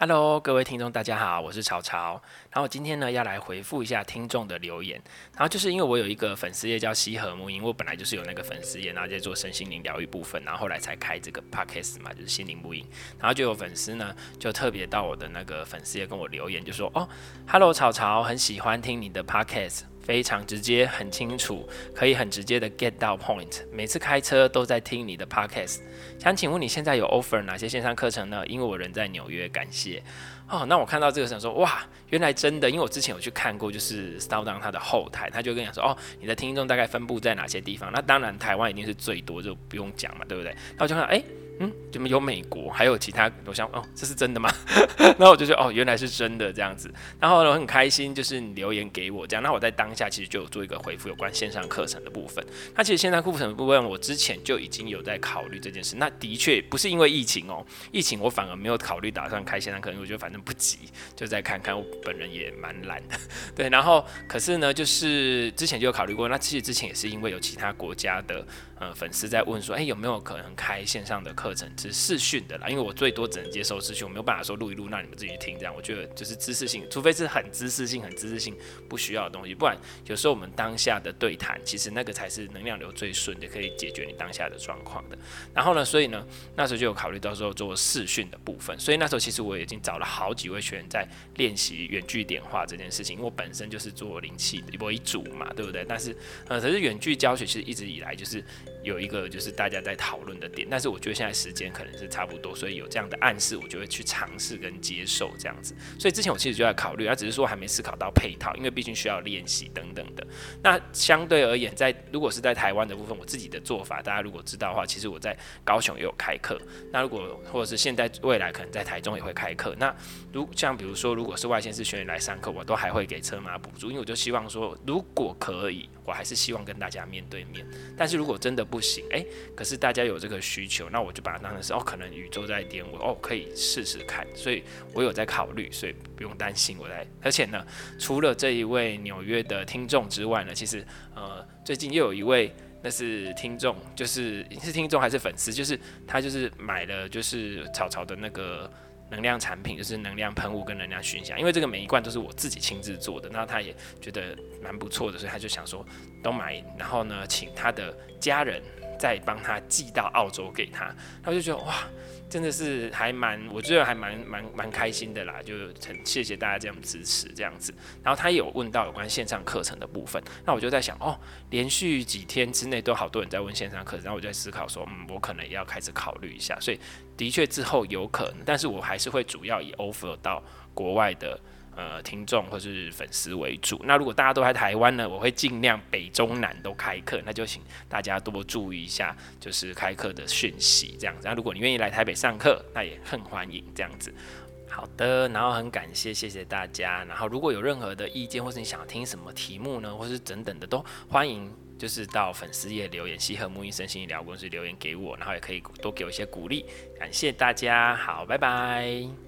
Hello，各位听众，大家好，我是潮潮。然后今天呢要来回复一下听众的留言。然后就是因为我有一个粉丝页叫西和沐音，我本来就是有那个粉丝页，然后在做身心灵疗愈部分，然后后来才开这个 Podcast 嘛，就是心灵沐音。然后就有粉丝呢就特别到我的那个粉丝页跟我留言，就说哦，Hello，潮潮，很喜欢听你的 Podcast。非常直接，很清楚，可以很直接的 get 到 point。每次开车都在听你的 podcast。想请问你现在有 offer 哪些线上课程呢？因为我人在纽约，感谢。哦，那我看到这个想说，哇，原来真的，因为我之前有去看过，就是 SoundOn 它的后台，他就跟你说，哦，你的听众大概分布在哪些地方？那当然台湾一定是最多，就不用讲嘛，对不对？那我就看，哎。嗯，怎么有美国，还有其他？我想，哦，这是真的吗？然后我就说，哦，原来是真的这样子。然后我很开心，就是你留言给我这样。那我在当下其实就有做一个回复，有关线上课程的部分。那其实线上课程的部分，我之前就已经有在考虑这件事。那的确不是因为疫情哦，疫情我反而没有考虑打算开线上课程，我觉得反正不急，就再看看。我本人也蛮懒的，对。然后可是呢，就是之前就有考虑过。那其实之前也是因为有其他国家的。呃，粉丝在问说，哎、有没有可能开线上的课课程，是视讯的啦？因为我最多只能接受视讯，我没有办法说录一录，让你们自己去听。这样，我觉得就是知识性，除非是很知识性、很知识性不需要的东西，不然有时候我们当下的对谈，其实那个才是能量流最顺的，可以解决你当下的状况的。然后呢，所以呢，那时候就有考虑到时候做视讯的部分。所以那时候其实我已经找了好几位学员在练习远距点化这件事情，因为我本身就是做灵气的为主嘛，对不对？但是呃，可是远距教学其实一直以来就是。有一个就是大家在讨论的点，但是我觉得现在时间可能是差不多，所以有这样的暗示，我就会去尝试跟接受这样子。所以之前我其实就在考虑，他只是说还没思考到配套，因为毕竟需要练习等等的。那相对而言，在如果是在台湾的部分，我自己的做法，大家如果知道的话，其实我在高雄也有开课。那如果或者是现在未来可能在台中也会开课。那如像比如说，如果是外县市学员来上课，我都还会给车马补助，因为我就希望说，如果可以，我还是希望跟大家面对面。但是如果真的不行，诶，可是大家有这个需求，那我就把它当成是哦，可能宇宙在点我，哦，可以试试看。所以我有在考虑，所以不用担心我在。而且呢，除了这一位纽约的听众之外呢，其实呃，最近又有一位那是听众，就是是听众还是粉丝，就是他就是买了就是草草的那个。能量产品就是能量喷雾跟能量熏香，因为这个每一罐都是我自己亲自做的，那他也觉得蛮不错的，所以他就想说都买，然后呢，请他的家人再帮他寄到澳洲给他，他就觉得哇。真的是还蛮，我觉得还蛮蛮蛮开心的啦，就很谢谢大家这样支持这样子。然后他有问到有关线上课程的部分，那我就在想哦，连续几天之内都好多人在问线上课程，然后我就在思考说，嗯，我可能也要开始考虑一下。所以的确之后有可能，但是我还是会主要以 offer 到国外的。呃，听众或是粉丝为主。那如果大家都在台湾呢，我会尽量北中南都开课。那就请大家多注意一下，就是开课的讯息这样子。那如果你愿意来台北上课，那也很欢迎这样子。好的，然后很感谢，谢谢大家。然后如果有任何的意见，或是你想听什么题目呢，或是等等的，都欢迎就是到粉丝页留言，西和沐音身心灵疗公司留言给我，然后也可以多给我一些鼓励。感谢大家，好，拜拜。